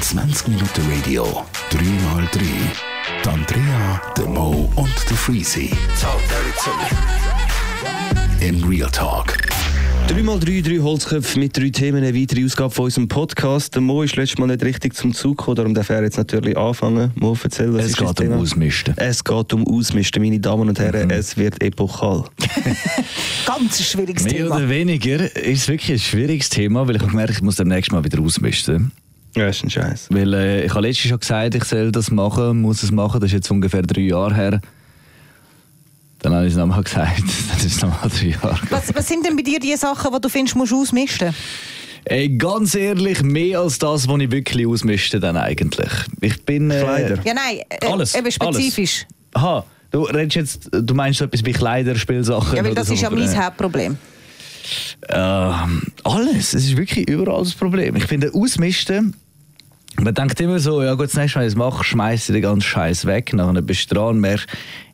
20 Minuten Radio, 3x3. Die Andrea, der Mo und der Freezy. In Real Talk. 3x3, drei Holzköpfe mit drei Themen, eine weitere Ausgabe von unserem Podcast. Der Mo ist letztes Mal nicht richtig zum Zug gekommen, darum darf er jetzt natürlich anfangen. Mo, erzähl, was Es ist das geht um Thema? Ausmisten. Es geht um Ausmisten, meine Damen und Herren, es wird epochal. Ganz ein schwieriges Mehr Thema. oder weniger ist es wirklich ein schwieriges Thema, weil ich habe gemerkt, ich muss demnächst mal wieder ausmisten. Ja, ist ein Scheiß. Weil äh, ich habe letztens schon gesagt, ich soll das machen, muss es machen. Das ist jetzt ungefähr drei Jahre her. Dann habe ich es nochmal gesagt. Dann ist es nochmal drei Jahre. Was, was sind denn bei dir die Sachen, die du findest, musst du ausmisten? Ey, ganz ehrlich, mehr als das, was ich wirklich ausmiste dann eigentlich. Ich bin... Äh, Kleider. Ja, nein, äh, Alles, eben spezifisch. Aha, du redest jetzt, du meinst so etwas wie Kleider, Spielsachen Ja, weil das so, ist ja mein Hauptproblem. Ähm, alles. Es ist wirklich überall das Problem. Ich finde, ausmisten. Man denkt immer so, ja gut, das nächste Mal, wenn ich es mache, schmeiße ich den ganzen Scheiß weg. Dann bist du dran und merkst,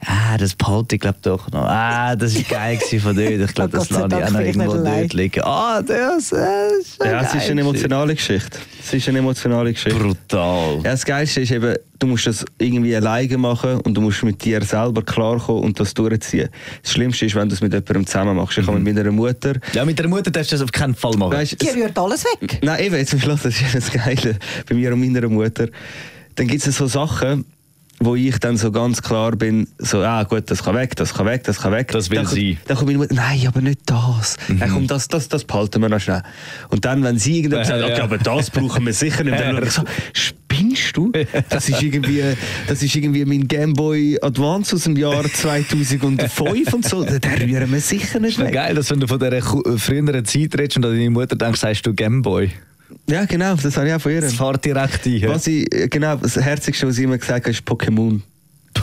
ah, das behalte ich glaube doch noch. Ah, das war geil von dort. Ich glaube, Oh das lasse ich auch noch irgendwo dort liegen. Ah, das, das ist schon Ja, es ist geil eine emotionale Geschichte. Es ist eine emotionale Geschichte. Brutal. Ja, das Geilste ist eben, du musst das irgendwie alleine machen und du musst mit dir selber klarkommen und das durchziehen. Das Schlimmste ist, wenn du es mit jemandem zusammen machst. Ich habe mit meiner Mutter... Ja, mit der Mutter darfst du das auf keinen Fall machen. Weißt, Die rührt alles weg. Nein, eben, jetzt Schluss, das ist das Geile bei mir und meiner Mutter. Dann gibt es so Sachen, wo ich dann so ganz klar bin, so, ah gut, das kann weg, das kann weg, das kann weg. Das will dann, kommt- sie. Dann kommt meine Mutter, nein, aber nicht das. Dann kommt das, das, das behalten wir noch schnell. Und dann, wenn sie irgendwann sagt, okay, aber das brauchen wir sicher nicht, dann schaue ich so, spinnst du? Das ist irgendwie, das ist irgendwie mein Gameboy Advance aus dem Jahr 2005 und so. Den rühren wir sicher nicht ist noch weg. geil, dass wenn du von dieser früheren Zeit redest und an deine Mutter denkst, sagst du Gameboy. Ja, genau, das habe ich auch von ihr. Das fährt direkt ein. Was ich, äh, genau, das Herzigste, was ich immer gesagt habe, ist Pokémon.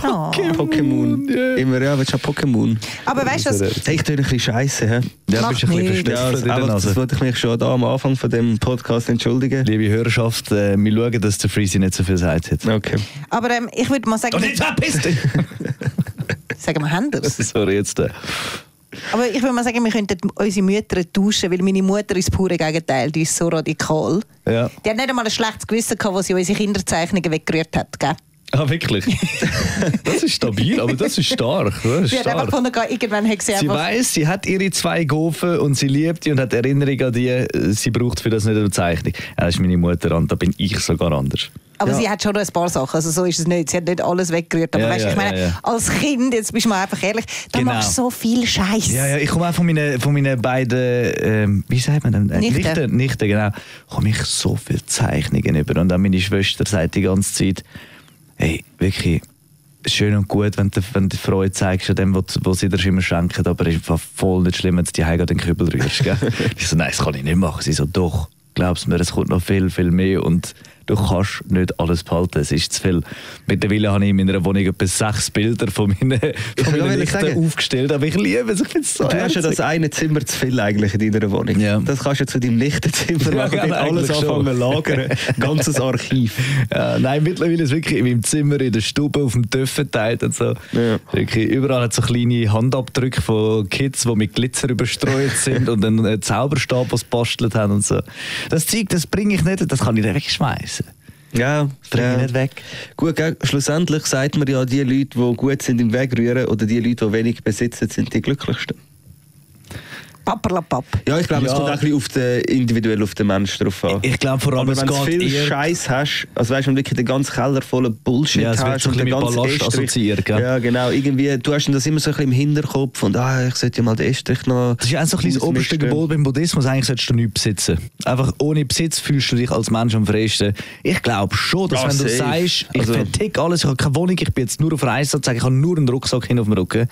Oh. Pokémon. ja. Immer, ja, willst du auch Pokémon? Aber weißt du was? Hey, ich tue ein bisschen scheiße. hä? Ja, Mach bist ein bisschen nicht. Ja, aber das wollte ich mich schon da am Anfang von dem Podcast entschuldigen. Liebe Hörerschaft, äh, wir schauen, dass der Freezy nicht so viel sagt hat. Okay. Aber ähm, ich würde mal sagen, Und jetzt verpiss dich! sagen wir anders. Sorry, jetzt. Äh. Aber ich würde mal sagen, wir könnten unsere Mütter tauschen, weil meine Mutter ist das pure Gegenteil. Die ist so radikal. Ja. Die hat nicht einmal ein schlechtes Gewissen gehabt, wo sie unsere Kinderzeichnungen weggerührt hat. Gell? Ah, wirklich? das ist stabil, aber das ist stark. Das ist Sie hat einfach stark. gefunden, irgendwann hat sie Sie weiß, sie hat ihre zwei Gofen und sie liebt die und hat Erinnerung an die. äh, Sie braucht für das nicht eine Zeichnung. Das ist meine Mutter und da bin ich sogar anders. Aber Ja. sie hat schon noch ein paar Sachen, also so ist es nicht. Sie hat nicht alles weggerührt. Aber Ja, weißt, du, ja, ich meine, ja, ja. als Kind, jetzt bist du mal einfach ehrlich, da Genau. machst du so viel Scheiß. Ja, ja, ich komme auch von meinen, von meinen beiden, ähm, wie sagt man denn? Äh, Nichten. Nichten, Nichten, genau. komme ich so viele Zeichnungen über. Und dann meine Schwester sagt die ganze Zeit, hey, wirklich, schön und gut, wenn du, wenn du Freude zeigst an dem, was, was sie dir immer schenken, aber es ist voll nicht schlimm, wenn du die Heim den Kübel rührst. Ich so, nein, das kann ich nicht machen. Sie so, doch, glaubst mir, es kommt noch viel, viel mehr und du kannst nicht alles behalten, es ist zu viel. Mittlerweile habe ich in meiner Wohnung etwa sechs Bilder von meinen, von meinen. Nichten aufgestellt, aber ich liebe es, ich finde es so Du hast ja herzig. das eine Zimmer zu viel eigentlich in deiner Wohnung. Ja. Das kannst du zu deinem Nichtenzimmer Ja, machen, ja, dort alles anfangen zu lagern. Ganzes Archiv. Ja, nein, mittlerweile ist es wirklich in meinem Zimmer, in der Stube, auf dem Töpf verteilt und so. Ja. Wirklich, überall hat so kleine Handabdrücke von Kids, die mit Glitzer überstreut sind und einen Zauberstab, was bastelt haben und so. Das Zeug, das bringe ich nicht, das kann ich nicht wegschmeißen. Ja, Das bringe ja. ich nicht weg. Gut, gell? schlussendlich sagt man ja, die Leute, die gut sind im Wegrühren oder die Leute, die wenig besitzen, sind die glücklichsten. Papperlapapp. Ja, ich glaube, es Ja. kommt auch ein bisschen auf den, individuell auf den Menschen drauf an. Ich glaube vor allem, Aber es wenn du viel Scheiß hast, also weißt du, wenn du wirklich den ganzen Keller voller Bullshit Ja, es wird hast und den bisschen mit ganzen Ballast assoziiert, gell? Ja, genau. Irgendwie, du hast das immer so ein bisschen im Hinterkopf und ah, ich sollte ja mal den Estrich noch. Das ist ja auch so ein bisschen das oberste. Gebot beim Buddhismus. Eigentlich solltest du nichts besitzen. Einfach ohne Besitz fühlst du dich als Mensch am freisten. Ich glaube schon, dass Ja, wenn du safe. sagst, ich Also- vertick alles, ich habe keine Wohnung, ich bin jetzt nur auf Reise, ich habe nur einen Rucksack hin auf dem Rücken.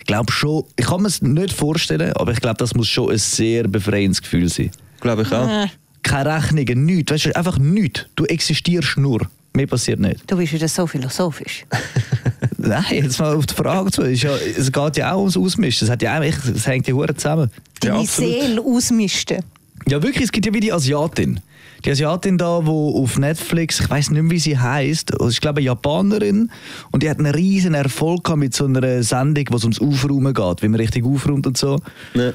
Ich glaube schon, ich kann mir es nicht vorstellen, aber ich glaube, das muss schon ein sehr befreiendes Gefühl sein. Glaube ich auch. Äh, Keine Rechnungen, nichts. Weißt du, einfach nichts. Du existierst nur. Mehr passiert nicht. du bist wieder so philosophisch. Nein, jetzt mal auf die Frage zu. Ist ja, es geht ja auch ums Ausmischen. Es, hat ja auch, es hängt ja hure zusammen. Deine absolut. Seele ausmisten. Ja, wirklich, es gibt ja wie die Asiatin. Die Asiatin da, die auf Netflix, ich weiß nicht mehr, wie sie heißt, ich glaube eine Japanerin und die hat einen riesen Erfolg mit so einer Sendung, wo es ums Aufräumen geht, wie man richtig aufräumt und so. Ja.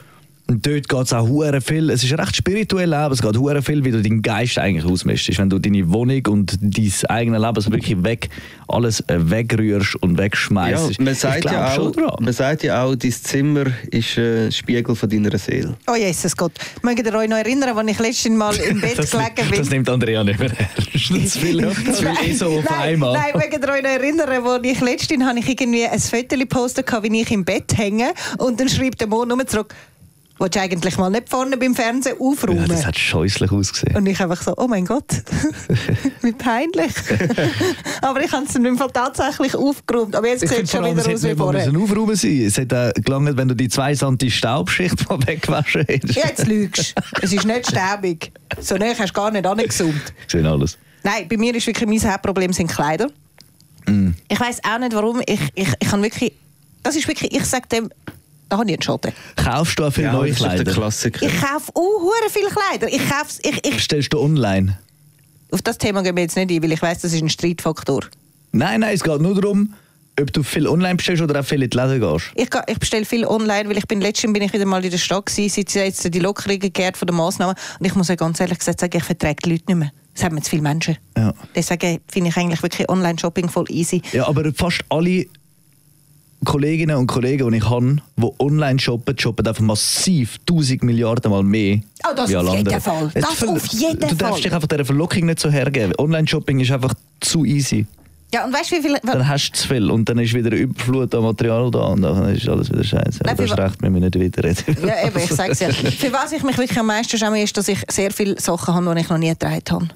Und dort geht es auch hure viel. Es ist recht spirituell, aber es geht hure viel, wie du deinen Geist eigentlich ausmischst. Wenn du deine Wohnung und dein eigenes Leben so wirklich weg, alles äh, wegrührst und Ja, wegschmeißt. man sagt, ja auch, man sagt ja auch, dein Zimmer ist ein Spiegel von deiner Seele. Oh Jesus Gott. Mögt ihr euch noch erinnern, als ich letztes Mal im Bett Das, gelegen bin? das nimmt Andrea nicht mehr ernst. Zu viel, zu viel ESO auf nein, einmal. Nein, mögt ihr euch noch erinnern, als ich letztens habe ich irgendwie ein Foto gepostet, wie ich im Bett hänge und dann schreibt der Mo nur zurück, willst du eigentlich mal nicht vorne beim Fernsehen Ja, aufräumen? das hat scheußlich ausgesehen. und ich einfach so, oh mein Gott, wie peinlich. Aber ich habe es im Fall tatsächlich aufgeräumt. Aber jetzt sieht es schon wieder es aus wie vorher. müssen aufräumen sein. Es hätte auch gelangt, wenn du die 2 cm Staubschicht mal weggewaschen hättest. Jetzt lügst du. Es ist nicht staubig. So näher hast du gar nicht angezoomt. Ich sehe alles. Nein, bei mir ist wirklich mein Hauptproblem sind Kleider. Mm. Ich weiß auch nicht, warum. Ich, ich, ich kann wirklich. Das ist wirklich, ich sage dem, da habe ich einen Schaden. Kaufst du auch viele Ja, neue das ist doch der Kleider? Klassiker. Ich kaufe uh, hure viele Kleider. Ich kauf's, ich, ich, Bestellst du online? auf das Thema gehen wir jetzt nicht ein, weil ich weiß, das ist ein Streitfaktor. Nein, nein, es geht nur darum, ob du viel online bestellst oder auch viel in die Läden gehst. Ich, ich bestelle viel online, weil ich bin letztens bin ich wieder mal in der Stadt gewesen, seit jetzt die Lockerungen gegeben von den Massnahmen und ich muss euch ganz ehrlich gesagt sagen, ich verträge die Leute nicht mehr. Es haben mir zu viele Menschen. Ja. Deswegen finde ich eigentlich wirklich Online-Shopping voll easy. Ja, aber fast alle Kolleginnen und Kollegen, die ich habe, die online shoppen, shoppen einfach massiv 1000 Milliarden Mal mehr. Oh, das auf jeden. Fall. Das ver- auf jeden Du Fall. darfst dich einfach dieser Verlockung nicht so hergeben. Online-Shopping ist einfach zu easy. Ja, und weißt du, wie viel... Dann hast du zu viel und dann ist wieder eine Überflut an Material da und dann ist alles wieder scheiße. Nein, Aber das für- ist recht, wir müssen nicht weiterreden. Ja, eben, ich sage es ja. Für was ich mich wirklich am meisten schäme, ist, dass ich sehr viele Sachen habe, die ich noch nie getragen habe.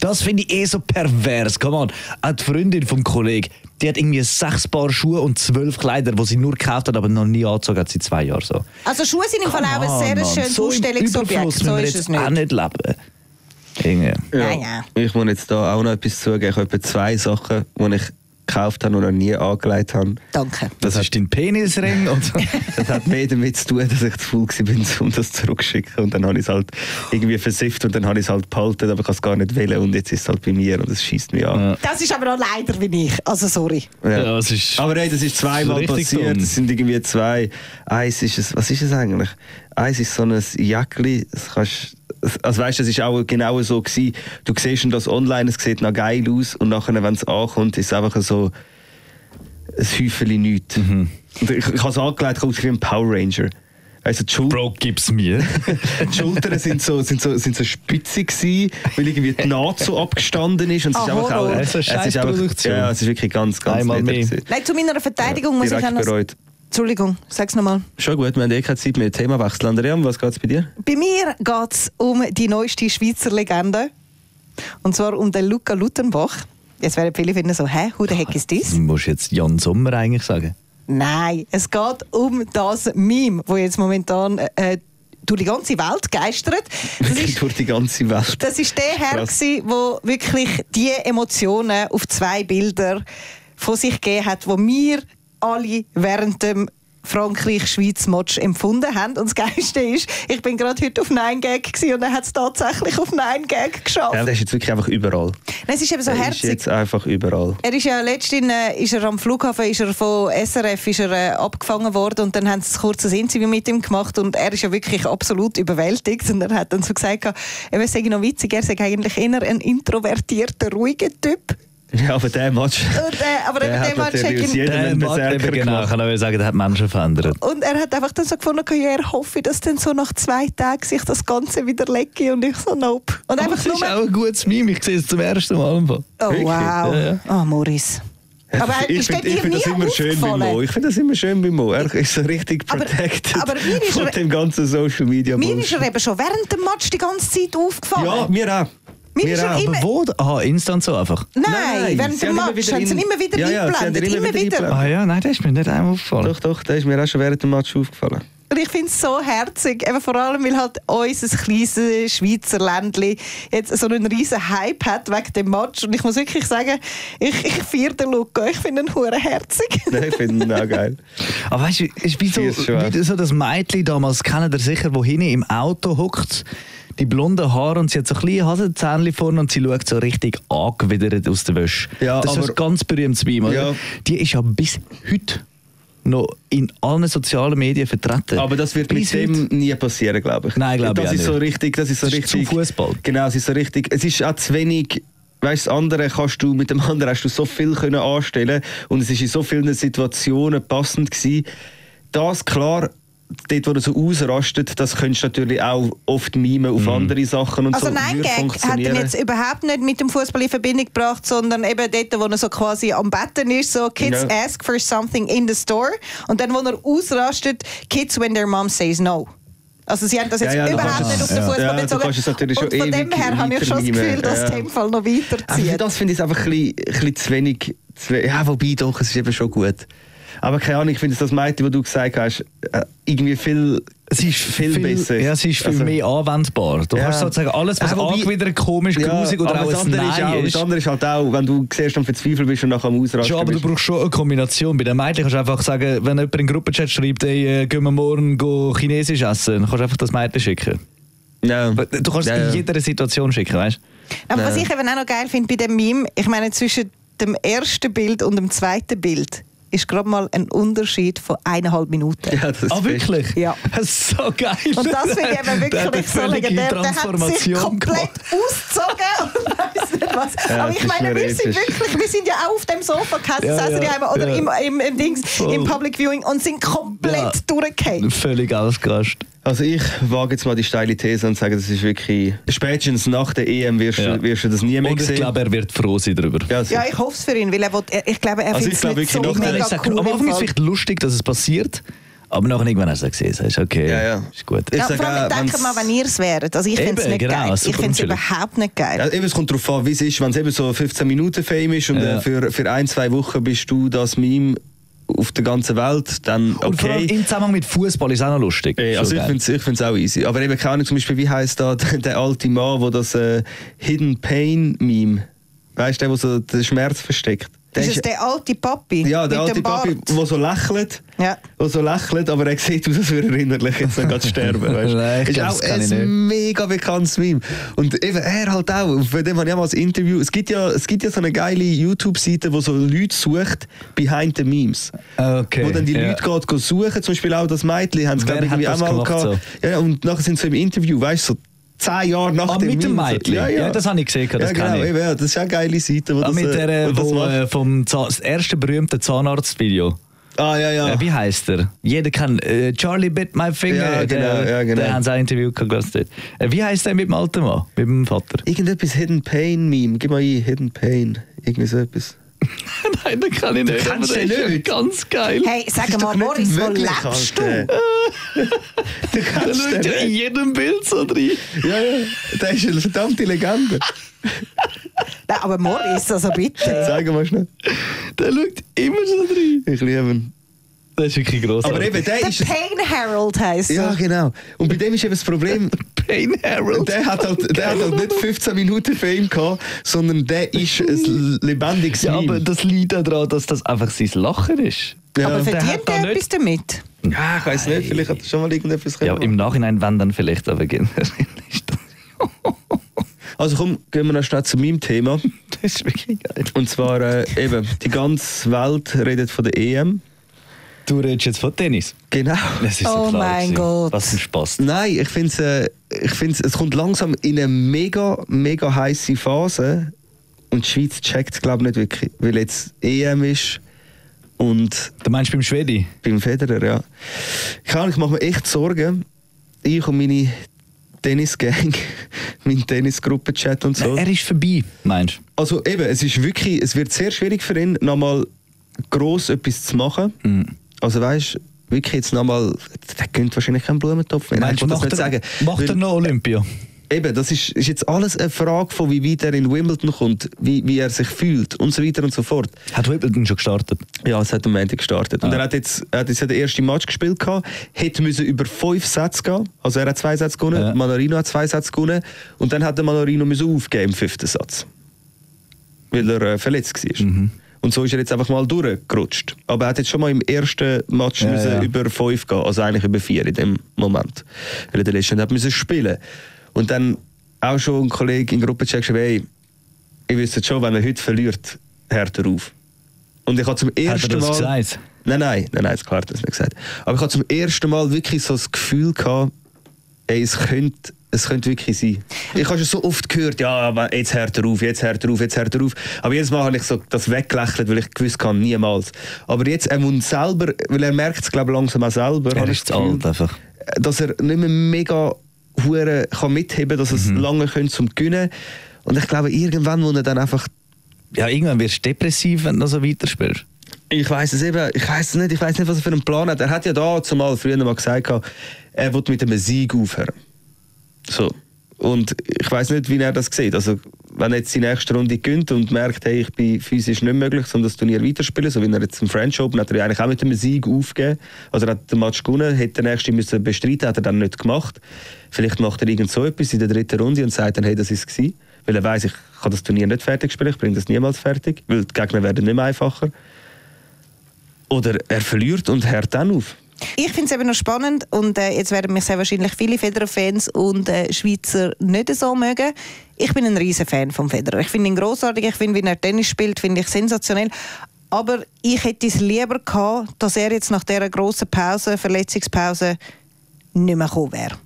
Das finde ich eh so pervers. Come on. Auch die Freundin vom Kollegen, die hat irgendwie sechs Paar Schuhe und zwölf Kleider, die sie nur gekauft hat, aber noch nie angezogen hat seit zwei Jahren so. Also Schuhe sind im Fall auch ein sehr Mann, schönes so Ausstellungsobjekt. So ist es auch nicht. nicht leben. Irgendwie. Nein, ja. Ich muss jetzt da auch noch etwas zugeben. Ich habe etwa zwei Sachen, die ich gekauft habe und noch nie angelegt habe. Danke. Das ist dein Penisring und so. Das hat mehr damit zu tun, dass ich zu faul war, um das zurückzuschicken. Und dann habe ich es halt irgendwie versifft und dann habe ich es halt behalten, aber ich kann es gar nicht wählen und jetzt ist es halt bei mir und das schießt mich an. Ja. Das ist aber auch leider wie ich. Also sorry. Ja. Ja, es ist Aber hey, das ist zweimal richtig passiert. Das sind irgendwie zwei. Eins ist es, was ist es eigentlich? Eins ist so ein Jäckli. Das kannst, also weißt, das ist auch genau so gewesen. Du siehst das online, es sieht noch geil aus und nachher, wenn es ankommt, ist es einfach so ein Häufchen nichts. Mhm. Und ich, ich habe es angelegt, kommt wie ein Power Ranger. Also die, Schul Bro, gib's mir. die Schultern sind so, sind so, sind so spitzig gewesen, weil irgendwie die Naht so abgestanden ist. Und es Ah, ist einfach auch, es ist einfach, ja, es ist wirklich ganz, ganz Einmal mehr. Nein, zu meiner Verteidigung muss ich auch noch... bereut. Entschuldigung, sag's nochmal. Schon gut, wir haben eh keine Zeit mehr. Themawechsel. Andrea, um was geht es bei dir? Bei mir geht es um die neueste Schweizer Legende. Und zwar um den Luca Lutenbach. Jetzt werden viele finden so, hä, who the heck is this? Du musst jetzt Jan Sommer eigentlich sagen. Nein, es geht um das Meme, das jetzt momentan äh, durch die ganze Welt geistert. Das ist, Durch die ganze Welt. das ist der Herr, der wirklich die Emotionen auf zwei Bilder von sich gegeben hat, wo wir alle während dem Frankreich-Schweiz-Match empfunden haben. Und das Geilste ist, ich bin gerade heute auf 9gag gewesen und er hat es tatsächlich auf 9gag geschafft. Ja, der ist jetzt wirklich einfach überall. Nein, es ist eben so der ist herzig. jetzt einfach überall. Er ist ja letztens äh, ist er am Flughafen ist er von SRF ist er, äh, abgefangen worden und dann haben sie ein kurzes Interview mit ihm gemacht und er ist ja wirklich absolut überwältigt und er hat dann so gesagt, er sei noch witzig, er sei eigentlich eher ein introvertierter, ruhiger Typ. Ja, aber der Match. Und, äh, aber Der hat der Match hat ihn, Mann, Berserker eben genau, kann ich sagen, der hat Menschen verändert. und er hat einfach dann so gefunden, ja, er hoffe, dass dann so nach zwei Tagen sich das Ganze wieder lege und ich so, nope. Und Aber einfach das nur... ist auch ein gutes Meme, ich sehe es zum ersten Mal. im Fall. Oh, Wirklich? wow. Ja, ja. Oh, Maurice. Aber ich ist finde find das immer schön bei aufgefallen? Mo. Ich finde das immer schön bei Mo. Er ist so richtig Aber- protected aber mir ist von dem ganzen Social Media Mir ist er eben schon während dem Match die ganze Zeit aufgefallen. Ja, mir auch. Mir Mir ist auch. immer- Aber wo? Aha, instant so einfach. Nein, Nein, während sie dem Match wieder haben sie immer wieder Ja, eingeblendet. immer Immer wieder. Ah ja, nein, das ist mir nicht einmal aufgefallen. Doch, doch, der ist mir auch schon während dem Match aufgefallen. Und ich finde es so herzig, eben vor allem, weil halt unser kleines Schweizer Ländli jetzt so einen riesen Hype hat wegen dem Match. Und ich muss wirklich sagen, ich, ich feiere den Luca, ich finde ihn hure herzig. Nein, ich finde ihn auch geil. Aber weißt du, es ist wie so, schon wie so das Mädchen damals, kennt ihr sicher, wo hinten im Auto hockt, die blonden Haare und sie hat so kleine Hasenzähnchen vorne und sie schaut so richtig angewidert aus der Wäsche. Ja, das ist so aber- ein ganz berühmtes Meme? Ja. Die ist ja bis heute noch in allen sozialen Medien vertreten. Aber das wird Bis mit dem heute. nie passieren, glaube ich. Nein, glaube ich das auch ist so nicht. richtig, Das ist so Das ist richtig. zu Fußball. Genau, es ist so richtig. Es ist auch zu wenig. Weißt, das andere kannst du mit dem anderen hast du so viel können anstellen und es ist in so vielen Situationen passend gewesen. Das klar, dort wo er so ausrastet, das könntest du natürlich auch oft mimen auf andere Sachen und Also so. nein, Würde Gag hat ihn jetzt überhaupt nicht mit dem Fußball in Verbindung gebracht, sondern eben dort, wo er so quasi am Betten ist, so Kids Ja. ask for something in the store und dann, wo er ausrastet, Kids when their mom says no. Also sie haben das jetzt Ja, ja, überhaupt nicht auf den. Fußball Ja, bezogen. und von dem her habe ich schon das. Gefühl, dass Ja. es in dem Fall noch weiterzieht. das finde ich einfach ein bisschen, ein bisschen zu wenig. Zu ja, wobei doch, es ist eben schon gut. Aber keine Ahnung, ich finde das Mädchen, was du gesagt hast, äh, irgendwie viel, Es ist viel, besser. Ja, es ist viel Also- mehr anwendbar. Du Ja. kannst sozusagen alles, was wobei- angewidert, komisch, grusig oder auch das ein andere ist auch, Nein Das ist. andere ist halt auch, wenn du siehst und verzweifelt bist und nachher am Ausrasten Schon, aber du bist. brauchst schon eine Kombination. Bei den Mädchen kannst du einfach sagen, wenn jemand in den Gruppenchat schreibt, ey, äh, gehen wir morgen go Chinesisch essen, dann kannst du einfach das Mädchen schicken. Ja. Du kannst Ja, es ja. in jeder Situation schicken, weißt du? Aber was Ja. ich eben auch noch geil finde bei dem Meme, ich meine, zwischen dem ersten Bild und dem zweiten Bild ist gerade mal ein Unterschied von eineinhalb Minuten. Ja, das ist Ah, wirklich? Ja. Das ist so geil. Und das finde ich eben wirklich so legendär. Der hat sich Transformation komplett ausgezogen und weiss nicht was. Ja, Aber ich meine, wir sind wirklich, wir sind ja auch auf dem Sofa gesessen, Ja, saßen ja, oder ja. im, im, im Dings, Voll. im Public Viewing und sind komplett Ja. durchgefallen. Völlig ausgerastet. Also ich wage jetzt mal die steile These und sage, das ist wirklich... Spätestens nach der EM wirst, Ja. du, wirst du das nie mehr Und ich sehen. glaube, er wird froh sein darüber. ja, also, Ja, ich hoffe es für ihn, weil er will, ich glaube, er Also findet ich es nicht so wirklich noch- mega sag, cool. am Anfang ist es vielleicht lustig, dass es passiert, aber nachher irgendwann hast du gesehen, sagst okay, Ja, ja. ist gut. Ich Ja, sag vor allem, denkt wenn's- mal, wenn ihr es wäret. Also ich finde es nicht genau, geil. Ich finde es überhaupt nicht geil. Ja, eben, es kommt darauf an, wie es ist. Wenn es eben so 15 Minuten Fame ist und Ja. äh, für, für ein, zwei Wochen bist du das Meme auf der ganzen Welt, dann Und vor allem okay. im Zusammenhang mit Fußball ist es auch noch lustig. Äh, Schon Also ich finde es ich find's auch easy. Aber eben keine Ahnung, zum Beispiel, wie heißt da der, der alte Mann, der das äh, Hidden Pain Meme, weißt du, der, wo so den Schmerz versteckt? Der ist der alte Papi? ja, der alte? Papi, der so lächelt. Ja. Der so lächelt, aber er sieht aus, als würde er innerlich jetzt noch gerade sterben. Weißt? Nein, ist auch das ein mega bekanntes Meme. Und eben er halt auch. Von dem habe ich auch mal ein Interview. Es gibt ja, es gibt ja so eine geile YouTube-Seite, wo so Leute sucht behind the Memes. Okay, Wo dann die ja. Leute gehen suchen. Zum Beispiel auch das Mädchen haben es glaube ich irgendwie das auch mal gehabt. Ja, und nachher sind sie im Interview, weißt du, so zehn Jahre nach Ah, dem mit dem. Mädchen? Ja, ja. Ja, das habe ich gesehen, das ja, genau, ich. Ja, das ist eine geile Seite, wo Ah, das, mit der, äh, äh, wo das wo, äh, vom Zahn- das erste berühmte Zahnarztvideo. Ah, ja, ja. Äh, wie heißt er? Jeder kann. Äh, Charlie bit my finger. Ja, genau, der, ja, genau. Der haben sie auch ein Interview gehabt. Äh, wie heißt der mit dem alten Mann? Mit dem Vater? Irgendetwas Hidden Pain Meme. Gib mal ein, Hidden Pain. Irgendwie so etwas. Nein, den kann ich nicht. kennst aber den ist nicht? Ganz geil. Hey, sag mal, Boris, wo lebst du? Du Der kennst schaut ja in nicht. jedem Bild so drin. Ja, ja. Der ist eine verdammte Legende. Nein, aber Morris, also bitte. Sag mal schnell. Der schaut immer so drin. Ich liebe ihn. Das ist wirklich groß. Aber eben, der ist... Pain Herald heisst Ja, er. genau. Und bei dem ist eben das Problem... Pain Harold. Der hat, halt, der hat halt nicht 15 Minuten Fame gehabt, sondern der ist ein lebendiges Ja, aber das liegt daran, dass das einfach sein Lachen ist. Ja. Aber verdient er nicht- etwas damit? Ja, ich weiß nicht, vielleicht hat er schon mal irgendetwas Ja, gemacht. im Nachhinein, wenn dann vielleicht, aber generell ist das, Also komm, gehen wir noch schnell zu meinem Thema. das ist wirklich geil. Und zwar äh, eben, die ganze Welt redet von der EM. Du redest jetzt von Tennis. Genau. Das ist Oh mein gewesen. Gott. Was ein Spaß. Nein, ich finde äh, ich find's, es kommt langsam in eine mega, mega heiße Phase. Und die Schweiz checkt es, glaube ich, nicht wirklich. Weil jetzt EM ist und Du meinst beim Schwedi? beim Federer, ja. Ich, ich mache mir echt Sorgen. Ich und meine Tennisgang, mein Tennisgruppenchat und so. Er ist vorbei, meinst du? Also eben, es ist wirklich, es wird sehr schwierig für ihn, nochmal gross etwas zu machen. Mhm. Also weißt wirklich jetzt nochmal, der gönnt wahrscheinlich keinen Blumentopf mehr. Meinst ich du, das nicht er, sagen. macht er Weil- noch Olympia? Eben, das ist, ist jetzt alles eine Frage von, wie weit er in Wimbledon kommt, wie, wie er sich fühlt und so weiter und so fort. Hat Wimbledon schon gestartet? Ja, es hat am Montag gestartet. Und Ah. er hat jetzt, er hat jetzt den ersten Match gespielt, gehabt, hätte müssen über fünf Sätze gehen. Also er hat zwei Sätze gewonnen, Ja. Manorino hat zwei Sätze gewonnen und dann hat der Manorino müssen aufgeben im fünften Satz. Weil er äh, verletzt war. Mhm. Und so ist er jetzt einfach mal durchgerutscht. Aber er hat jetzt schon mal im ersten Match Ja, müssen ja. über fünf gehen, also eigentlich über vier in dem Moment. Weil er den letzten hat müssen spielen. Und dann auch schon ein Kollege in der Gruppe geschrieben, hey, ich wüsste schon, wenn er heute verliert, hört er auf. Und ich habe zum Hat er ersten das Mal... gesagt? Nein, nein, nein, nein, klar hat er das nicht gesagt. Aber ich habe zum ersten Mal wirklich so das Gefühl gehabt, ey, es könnte, es könnte wirklich sein. Ich habe schon so oft gehört, ja, jetzt hört er auf, jetzt hört er auf, jetzt hört er auf. Aber jedes Mal habe ich so das weggelächelt, weil ich gewusst kann, niemals. Aber jetzt, er muss selber, weil er merkt es, glaube ich, langsam auch selber, Er ist zu alt einfach. dass er nicht mehr mega hure kann mitheben, dass es lange könnte zum Gewinnen. Und ich glaube, irgendwann muss er dann einfach Ja, irgendwann wirst du depressiv, wenn du so weiterspielst. Ich weiß es eben, ich weiß es nicht, ich weiß nicht, was er für einen Plan hat. Er hat ja da zumal früher mal gesagt, er wird mit einem Sieg aufhören. So. Und ich weiß nicht, wie er das sieht. Also, wenn er jetzt die nächste Runde gönnt und merkt, hey, ich bin physisch nicht möglich, um das Turnier weiterspielen, so wie er jetzt im French Open hat er eigentlich auch mit einem Sieg aufgegeben. Also er hat den Match gewonnen, hätte den nächsten müssen bestreiten, hat er dann nicht gemacht. Vielleicht macht er irgend so etwas in der dritten Runde und sagt dann, hey, das ist es Weil er weiß, ich kann das Turnier nicht fertig spielen, ich bringe das niemals fertig, weil die Gegner werden nicht mehr einfacher. Oder er verliert und hört dann auf. Ich finde es eben noch spannend und äh, jetzt werden mich sehr wahrscheinlich viele Federer-Fans und äh, Schweizer nicht so mögen. Ich bin ein riesen Fan von Federer. Ich finde ihn großartig. Ich finde, wie er Tennis spielt, finde ich sensationell. Aber ich hätte es lieber gehabt, dass er jetzt nach dieser grossen Pause, Verletzungspause, nicht mehr gekommen wäre.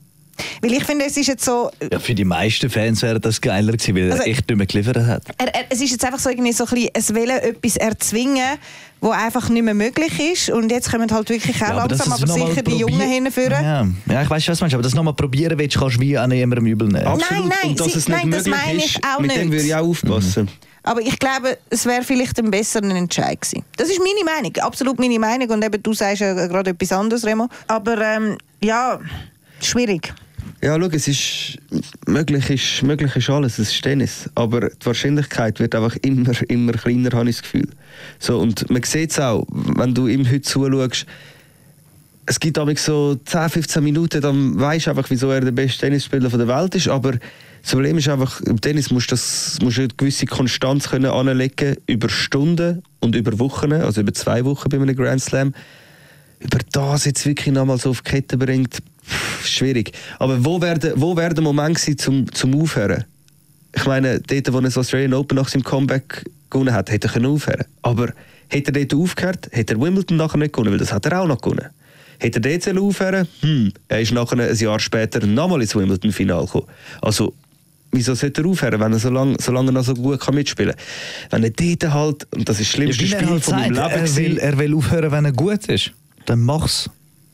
Weil ich finde, es ist jetzt so, Ja, für die meisten Fans wäre das geiler gewesen, weil Also- er echt nicht mehr geliefert hat. er, er, es ist jetzt einfach so irgendwie so ein bisschen, es wollen etwas erzwingen, wo einfach nicht mehr möglich ist. Und jetzt kommen halt wirklich auch aber dass langsam, es aber sicher die Jungen hinführen. Ja. ja, ich weiß was du meinst, aber das nochmal probieren willst, kannst du wie an jemandem übel nehmen. Absolut. nein, und dass sie- es nicht nein, das möglich meine ist, ich auch mit dem nicht. würde ich auch aufpassen. Aber ich glaube, es wäre vielleicht ein besserer Entscheid gewesen. Das ist meine Meinung, absolut meine Meinung. Und eben, du sagst ja gerade etwas anderes, Remo. Aber ähm, ja, schwierig. Ja, schau, es ist möglich, ist möglich ist alles, es ist Tennis. Aber die Wahrscheinlichkeit wird einfach immer, immer kleiner, habe ich das Gefühl. So, und man sieht es auch, wenn du ihm heute zuschaust, es gibt damit so 10, 15 Minuten, dann weißt du einfach, wieso er der beste Tennisspieler der Welt ist. Aber das Problem ist einfach, im Tennis musst du, das, musst du eine gewisse Konstanz können anlegen über Stunden und über Wochen, also über zwei Wochen bei einem Grand Slam. Über das jetzt wirklich nochmal so auf die Kette bringt, pff, schwierig. Aber wo wäre der, wo wär der Moment gewesen zum, zum Aufhören? Ich meine, dort, wo er das Australian Open nach seinem Comeback gewonnen hat, hätte er können aufhören Aber hätte er dort aufgehört, hätte er Wimbledon nachher nicht gewonnen, weil das hat er auch noch gewonnen. Hätte er dort aufhören hm, er ist nachher ein Jahr später nochmal ins Wimbledon-Final gekommen. Also, wieso sollte er aufhören, wenn er so lange, so lange noch so gut kann mitspielen kann? Wenn er dort halt, und das ist das schlimmste Ja, Spiel halt von meinem Leben er will, er will aufhören, wenn er gut ist. Dann mach's.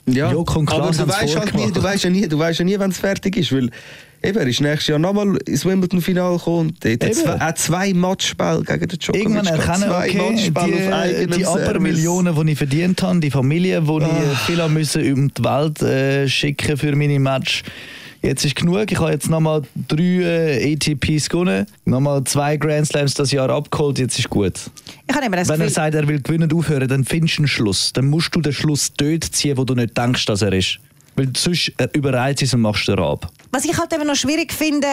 Ja, Joko und aber du weißt halt nie, du weißt ja nie, du weißt ja nie, wenn es fertig ist, weil eben, er ist nächstes Jahr nochmal ins Wimbledon-Final gekommen und hat zwei, zwei Matchspiele gegen den Djokovic. Irgendwann erkennen, zwei okay, die, die. Abermillionen, die ich verdient habe, die Familie, die ich Ah. viel müssen um die Welt äh, schicken für meine Match. Jetzt ist genug. Ich habe jetzt nochmal drei äh, ATPs gewonnen, nochmal zwei Grand Slams das Jahr abgeholt. Jetzt ist gut. Ich habe immer das Wenn er sagt, er will gewinnen und aufhören, dann findest du einen Schluss. Dann musst du den Schluss dort ziehen, wo du nicht denkst, dass er ist. Weil sonst äh, überreizt es und machst du ab. was ich halt eben noch schwierig finde,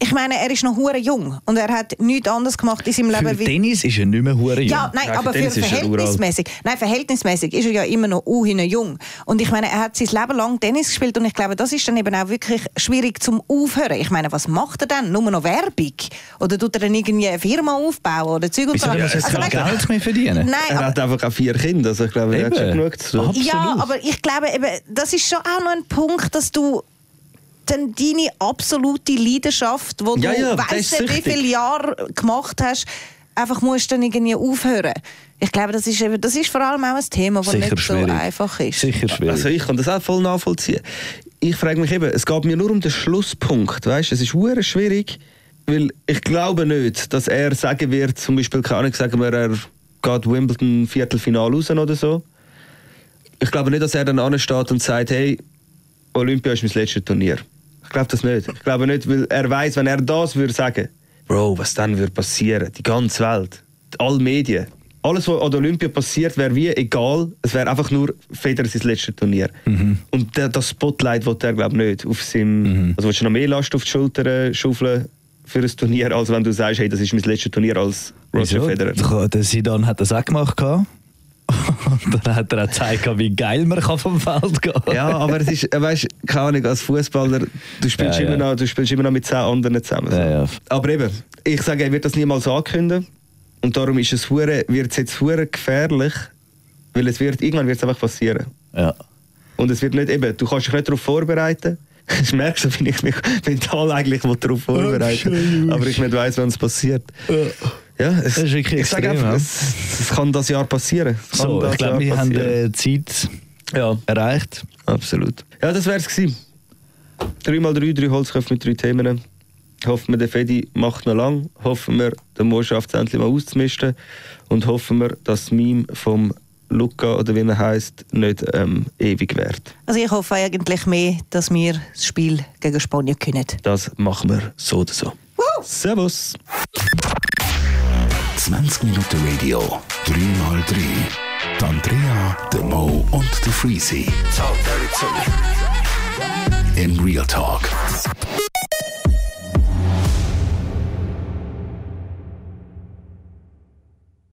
ich meine, er ist noch hure jung und er hat nichts anderes gemacht in seinem Für Leben wie Tennis ist er nicht mehr hure jung. Ja, nein, für aber für er verhältnismäßig. Nein, verhältnismäßig ist er ja immer noch uhin jung. Und ich meine, er hat sein Leben lang Tennis gespielt und ich glaube, das ist dann eben auch wirklich schwierig zum Aufhören. Ich meine, was macht er dann? Nur noch Werbung? Oder tut er dann irgendwie eine Firma aufbauen oder Zeug und so? muss er kein Geld mehr verdienen? Nein, Er aber, hat einfach auch vier Kinder, also ich glaube, er hat Eben. schon genug zu tun. Absolut. ja, aber ich glaube, eben, das ist schon auch noch ein Punkt, dass du dann deine absolute Leidenschaft, die Ja, du ja, nicht, wie viele Jahre gemacht hast, einfach musst dann irgendwie aufhören. Ich glaube, das ist, eben, das ist vor allem auch ein Thema, das Sicher nicht so schwierig. einfach ist. Sicher schwierig. Also ich kann das auch voll nachvollziehen. Ich frage mich eben, es geht mir nur um den Schlusspunkt, weißt? Es ist hure schwierig, weil ich glaube nicht, dass er sagen wird, zum Beispiel, keine Ahnung, sagen wir, er geht Wimbledon Viertelfinale raus oder so. Ich glaube nicht, dass er dann ansteht und sagt, hey, Olympia ist mein letztes Turnier. Ich glaube das nicht. Ich glaube nicht, weil er weiß, wenn er das würde sagen, Bro, was dann würde passieren? Die ganze Welt, alle Medien, alles, was an der Olympia passiert, wäre wie egal. Es wäre einfach nur Federer sein letztes Turnier. Und der, das Spotlight will er, glaube ich, nicht. Auf seinem, Also willst du noch mehr Last auf die Schulter schaufeln für ein Turnier, als wenn du sagst, hey, das ist mein letztes Turnier als Roger Wieso? Federer. Der Sidan hat das auch gemacht. gehabt. Und dann hat er auch gezeigt, wie geil man kann vom Feld gehen kann. Ja, aber es ist, äh, weißt, keine Ahnung, als Fußballer, du spielst Ja, immer ja. noch, du spielst immer noch mit zehn anderen zusammen. Ja. Aber eben, ich sage, er wird das niemals ankündigen. Und darum ist es hure, wird es jetzt hure gefährlich, weil es wird, irgendwann wird es einfach passieren. Ja. Und es wird nicht eben, du kannst dich nicht darauf vorbereiten. Ich merke schon, wie ich mich mental eigentlich darauf vorbereiten will, aber ich nicht weiss, wann es passiert. Ja, es, Das ist wirklich ich sage extrem, einfach, ja. es, es kann das Jahr passieren. Kann So, das ich glaube, wir haben passieren. äh, Zeit Ja, erreicht. absolut. Ja, das wäre es gewesen. 3x3, drei Holzköpfe mit drei Themen. Hoffen wir, der Fedi macht noch lang. Hoffen wir, der Mo schafft es endlich mal auszumisten. Und hoffen wir, dass das Meme vom Luca, oder wie er heißt, nicht ähm, ewig wird. Also ich hoffe eigentlich mehr, dass wir das Spiel gegen Spanien können. Das machen wir so oder so. Servus! 20 Minuten Radio, 3x3. Die Andrea, der Mo und der Freezy. In Real Talk.